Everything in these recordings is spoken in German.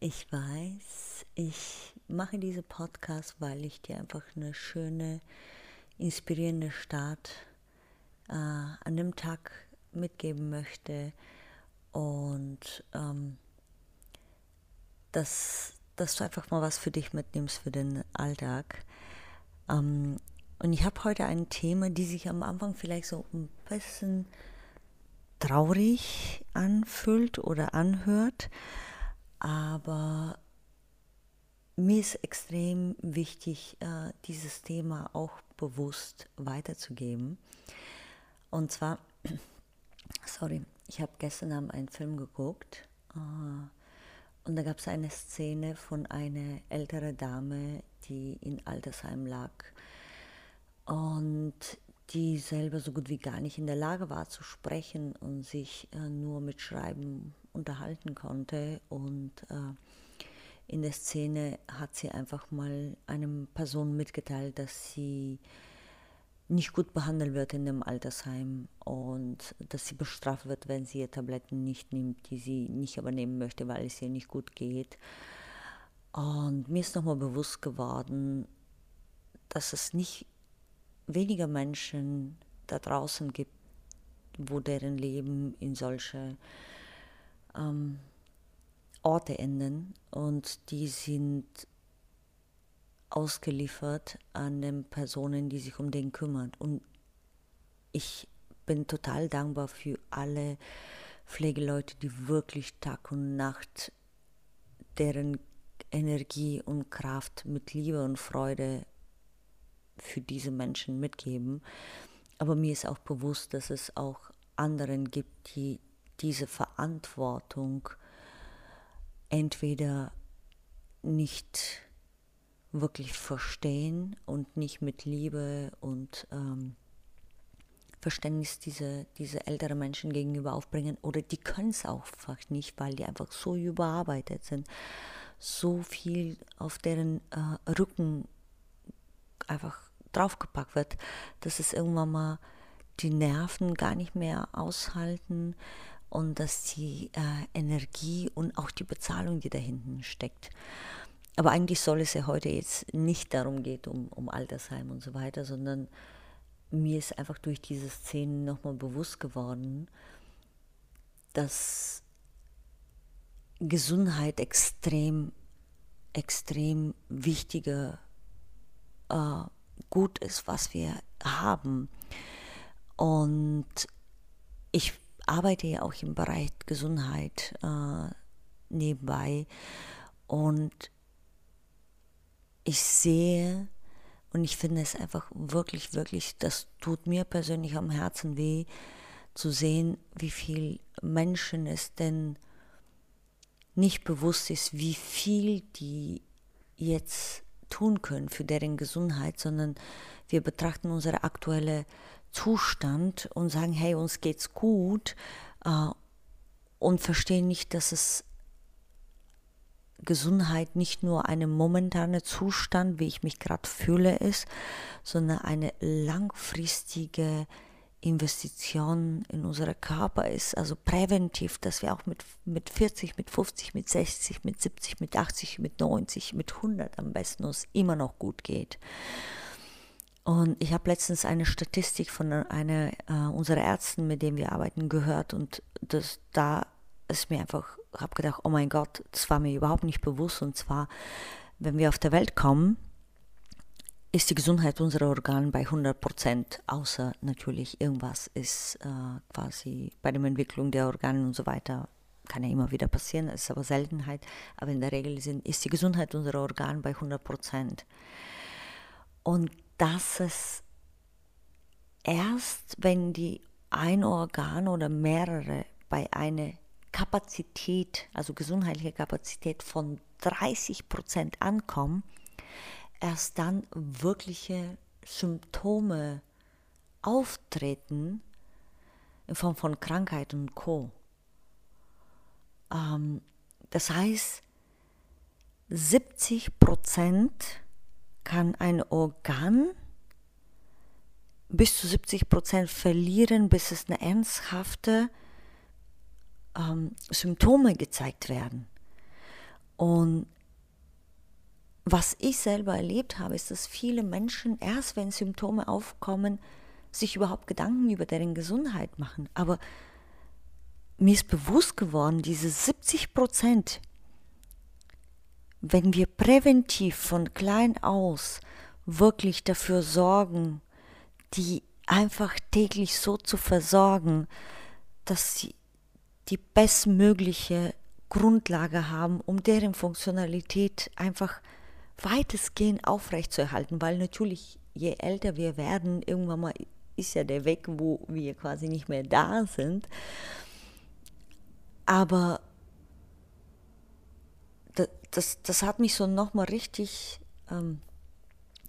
Ich weiß, ich mache diese Podcast, weil ich dir einfach eine schöne, inspirierende Start äh, an dem Tag mitgeben möchte und ähm, dass, dass du einfach mal was für dich mitnimmst für den Alltag. Ähm, und ich habe heute ein Thema, die sich am Anfang vielleicht so ein bisschen traurig anfühlt oder anhört aber mir ist extrem wichtig, äh, dieses Thema auch bewusst weiterzugeben. Und zwar, sorry, ich habe gestern Abend einen Film geguckt äh, und da gab es eine Szene von einer älteren Dame, die in Altersheim lag und die selber so gut wie gar nicht in der Lage war zu sprechen und sich äh, nur mit Schreiben unterhalten konnte. Und äh, in der Szene hat sie einfach mal einem Person mitgeteilt, dass sie nicht gut behandelt wird in dem Altersheim und dass sie bestraft wird, wenn sie ihr Tabletten nicht nimmt, die sie nicht aber nehmen möchte, weil es ihr nicht gut geht. Und mir ist nochmal bewusst geworden, dass es nicht weniger Menschen da draußen gibt, wo deren Leben in solche ähm, Orte enden und die sind ausgeliefert an den Personen, die sich um den kümmern. Und ich bin total dankbar für alle Pflegeleute, die wirklich Tag und Nacht deren Energie und Kraft mit Liebe und Freude für diese Menschen mitgeben. Aber mir ist auch bewusst, dass es auch anderen gibt, die diese Verantwortung entweder nicht wirklich verstehen und nicht mit Liebe und ähm, Verständnis diese, diese älteren Menschen gegenüber aufbringen oder die können es auch einfach nicht, weil die einfach so überarbeitet sind, so viel auf deren äh, Rücken einfach draufgepackt wird, dass es irgendwann mal die Nerven gar nicht mehr aushalten und dass die äh, Energie und auch die Bezahlung, die da hinten steckt. Aber eigentlich soll es ja heute jetzt nicht darum gehen, um, um Altersheim und so weiter, sondern mir ist einfach durch diese Szenen nochmal bewusst geworden, dass Gesundheit extrem, extrem wichtiger äh, Gut ist, was wir haben. Und ich arbeite ja auch im Bereich Gesundheit äh, nebenbei. Und ich sehe und ich finde es einfach wirklich, wirklich, das tut mir persönlich am Herzen weh, zu sehen, wie viel Menschen es denn nicht bewusst ist, wie viel die jetzt tun können für deren Gesundheit, sondern wir betrachten unsere aktuelle Zustand und sagen, hey, uns geht's gut äh, und verstehen nicht, dass es Gesundheit nicht nur eine momentane Zustand, wie ich mich gerade fühle, ist, sondern eine langfristige Investition in unsere Körper ist, also präventiv, dass wir auch mit, mit 40, mit 50, mit 60, mit 70, mit 80, mit 90, mit 100 am besten uns immer noch gut geht. Und ich habe letztens eine Statistik von einer äh, unserer Ärzten, mit denen wir arbeiten, gehört und das, da ist mir einfach, habe gedacht, oh mein Gott, das war mir überhaupt nicht bewusst. Und zwar, wenn wir auf der Welt kommen, ist die Gesundheit unserer Organe bei 100 Prozent, außer natürlich irgendwas ist äh, quasi bei der Entwicklung der Organe und so weiter, kann ja immer wieder passieren, ist aber Seltenheit, aber in der Regel sind, ist die Gesundheit unserer Organe bei 100 Prozent. Und dass es erst, wenn die ein Organ oder mehrere bei einer Kapazität, also gesundheitliche Kapazität von 30 Prozent ankommen, erst dann wirkliche Symptome auftreten in Form von Krankheit und Co. Ähm, das heißt, 70 Prozent kann ein Organ bis zu 70 Prozent verlieren, bis es eine ernsthafte ähm, Symptome gezeigt werden. Und was ich selber erlebt habe, ist, dass viele Menschen erst, wenn Symptome aufkommen, sich überhaupt Gedanken über deren Gesundheit machen. Aber mir ist bewusst geworden, diese 70 Prozent, wenn wir präventiv von klein aus wirklich dafür sorgen, die einfach täglich so zu versorgen, dass sie die bestmögliche Grundlage haben, um deren Funktionalität einfach weitestgehend aufrechtzuerhalten, weil natürlich je älter wir werden, irgendwann mal ist ja der Weg, wo wir quasi nicht mehr da sind. Aber das, das, hat mich so nochmal richtig ähm,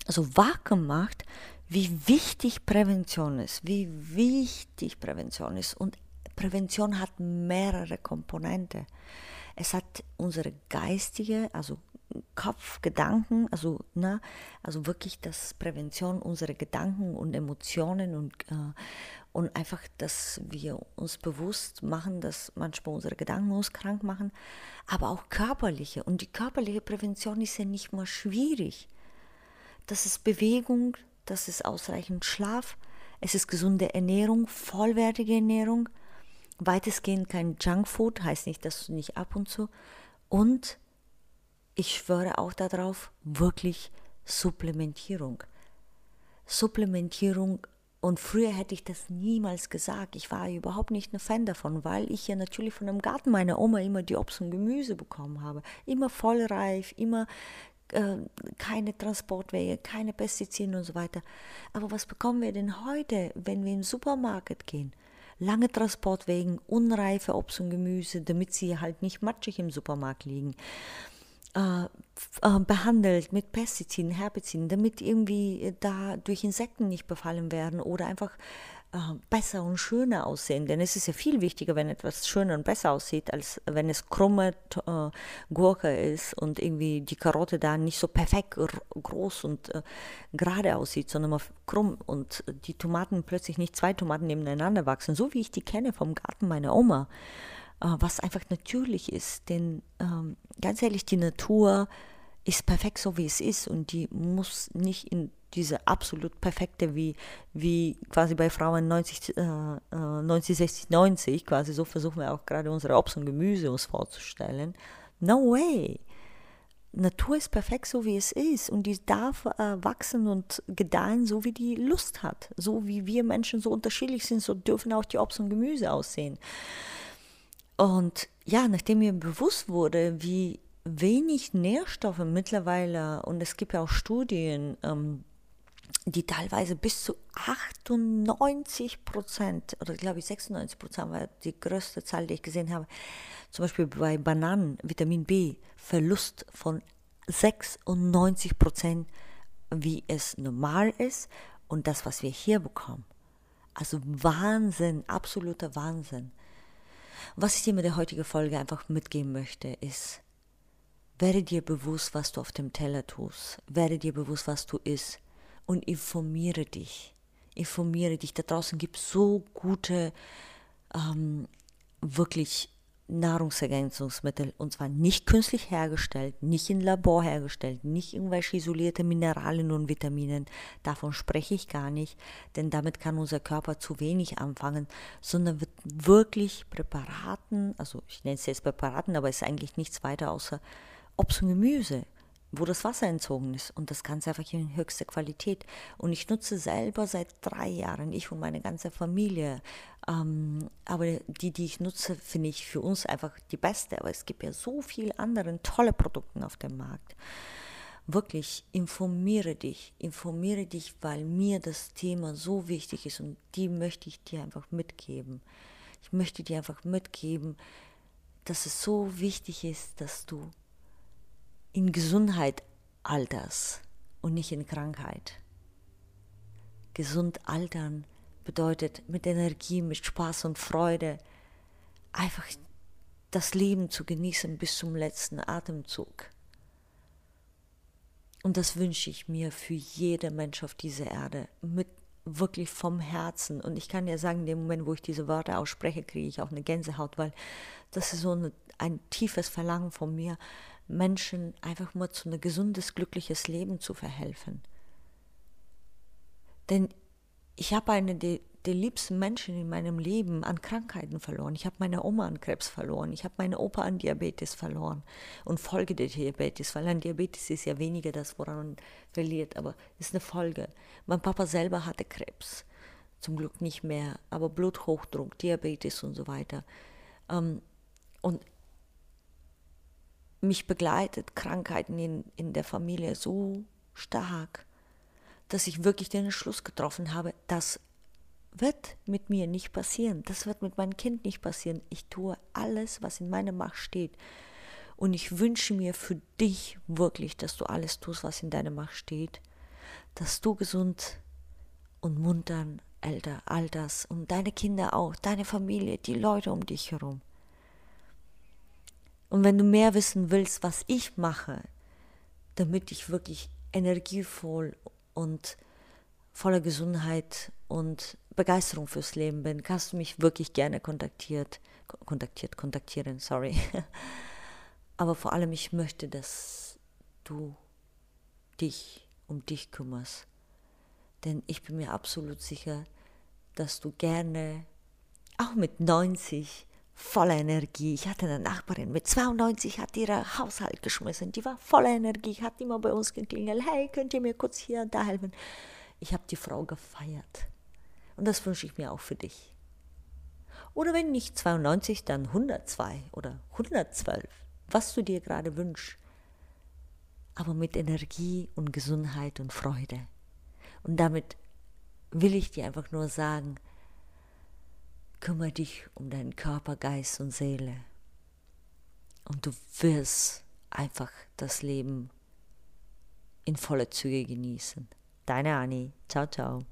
so wach gemacht, wie wichtig Prävention ist, wie wichtig Prävention ist. Und Prävention hat mehrere Komponenten. Es hat unsere geistige, also Kopf, Gedanken, also, ne, also wirklich, dass Prävention unsere Gedanken und Emotionen und, äh, und einfach, dass wir uns bewusst machen, dass manchmal unsere Gedanken uns krank machen, aber auch körperliche. Und die körperliche Prävention ist ja nicht mal schwierig. Das ist Bewegung, das ist ausreichend Schlaf, es ist gesunde Ernährung, vollwertige Ernährung, weitestgehend kein Junkfood, heißt nicht, dass du nicht ab und zu. Und ich schwöre auch darauf, wirklich Supplementierung. Supplementierung und früher hätte ich das niemals gesagt. Ich war überhaupt nicht ein Fan davon, weil ich ja natürlich von dem Garten meiner Oma immer die Obst und Gemüse bekommen habe. Immer vollreif, immer äh, keine Transportwege, keine Pestizide und so weiter. Aber was bekommen wir denn heute, wenn wir den Supermarkt gehen? Lange Transportwegen, unreife Obst und Gemüse, damit sie halt nicht matschig im Supermarkt liegen. Äh, äh, behandelt mit Pestiziden, Herbiziden, damit irgendwie da durch Insekten nicht befallen werden oder einfach äh, besser und schöner aussehen. Denn es ist ja viel wichtiger, wenn etwas schöner und besser aussieht, als wenn es krumme äh, Gurke ist und irgendwie die Karotte da nicht so perfekt groß und äh, gerade aussieht, sondern mal krumm und die Tomaten plötzlich nicht zwei Tomaten nebeneinander wachsen, so wie ich die kenne vom Garten meiner Oma, äh, was einfach natürlich ist. Denn ähm, ganz ehrlich, die Natur ist perfekt so, wie es ist und die muss nicht in diese absolut perfekte, wie, wie quasi bei Frauen 90, äh, 90, 60, 90, quasi so versuchen wir auch gerade unsere Obst und Gemüse uns vorzustellen. No way! Natur ist perfekt so, wie es ist und die darf äh, wachsen und gedeihen, so wie die Lust hat. So wie wir Menschen so unterschiedlich sind, so dürfen auch die Obst und Gemüse aussehen. Und ja, nachdem mir bewusst wurde, wie wenig Nährstoffe mittlerweile, und es gibt ja auch Studien, ähm, die teilweise bis zu 98 Prozent oder glaube ich 96 Prozent war die größte Zahl, die ich gesehen habe. Zum Beispiel bei Bananen, Vitamin B, Verlust von 96 Prozent, wie es normal ist und das, was wir hier bekommen. Also Wahnsinn, absoluter Wahnsinn. Was ich dir mit der heutigen Folge einfach mitgeben möchte, ist, werde dir bewusst, was du auf dem Teller tust. Werde dir bewusst, was du isst und informiere dich. Informiere dich. Da draußen gibt es so gute, ähm, wirklich Nahrungsergänzungsmittel und zwar nicht künstlich hergestellt, nicht in Labor hergestellt, nicht irgendwelche isolierte Mineralien und Vitaminen. Davon spreche ich gar nicht, denn damit kann unser Körper zu wenig anfangen, sondern wird wirklich Präparaten, also ich nenne es jetzt Präparaten, aber es ist eigentlich nichts weiter außer Obst und Gemüse wo das Wasser entzogen ist und das Ganze einfach in höchster Qualität. Und ich nutze selber seit drei Jahren, ich und meine ganze Familie. Ähm, aber die, die ich nutze, finde ich für uns einfach die beste. Aber es gibt ja so viele andere tolle Produkte auf dem Markt. Wirklich, informiere dich, informiere dich, weil mir das Thema so wichtig ist und die möchte ich dir einfach mitgeben. Ich möchte dir einfach mitgeben, dass es so wichtig ist, dass du in Gesundheit alterst und nicht in Krankheit. Gesund altern bedeutet mit Energie, mit Spaß und Freude einfach das Leben zu genießen bis zum letzten Atemzug. Und das wünsche ich mir für jede Mensch auf dieser Erde, mit wirklich vom Herzen. Und ich kann ja sagen, in dem Moment, wo ich diese Worte ausspreche, kriege ich auch eine Gänsehaut, weil das ist so eine, ein tiefes Verlangen von mir, Menschen einfach mal zu einem gesundes, glückliches Leben zu verhelfen. Denn ich habe eine der, der liebsten Menschen in meinem Leben an Krankheiten verloren. Ich habe meine Oma an Krebs verloren. Ich habe meine Opa an Diabetes verloren und Folge der Diabetes, weil an Diabetes ist ja weniger das, woran man verliert, aber ist eine Folge. Mein Papa selber hatte Krebs, zum Glück nicht mehr, aber Bluthochdruck, Diabetes und so weiter. Ähm, und mich begleitet Krankheiten in, in der Familie so stark, dass ich wirklich den Entschluss getroffen habe, das wird mit mir nicht passieren, das wird mit meinem Kind nicht passieren. Ich tue alles, was in meiner Macht steht. Und ich wünsche mir für dich wirklich, dass du alles tust, was in deiner Macht steht, dass du gesund und muntern älter alters und deine Kinder auch, deine Familie, die Leute um dich herum. Und wenn du mehr wissen willst, was ich mache, damit ich wirklich energievoll und voller Gesundheit und Begeisterung fürs Leben bin, kannst du mich wirklich gerne kontaktiert, kontaktiert, kontaktieren, sorry. Aber vor allem, ich möchte, dass du dich um dich kümmerst. Denn ich bin mir absolut sicher, dass du gerne, auch mit 90, voller Energie. Ich hatte eine Nachbarin mit 92, hat ihre Haushalt geschmissen. Die war voller Energie, hat immer bei uns geklingelt. Hey, könnt ihr mir kurz hier und da helfen? Ich habe die Frau gefeiert. Und das wünsche ich mir auch für dich. Oder wenn nicht 92, dann 102 oder 112, was du dir gerade wünschst. Aber mit Energie und Gesundheit und Freude. Und damit will ich dir einfach nur sagen, kümmere dich um deinen Körper, Geist und Seele. Und du wirst einfach das Leben in voller Züge genießen. Deine Annie. Ciao, ciao.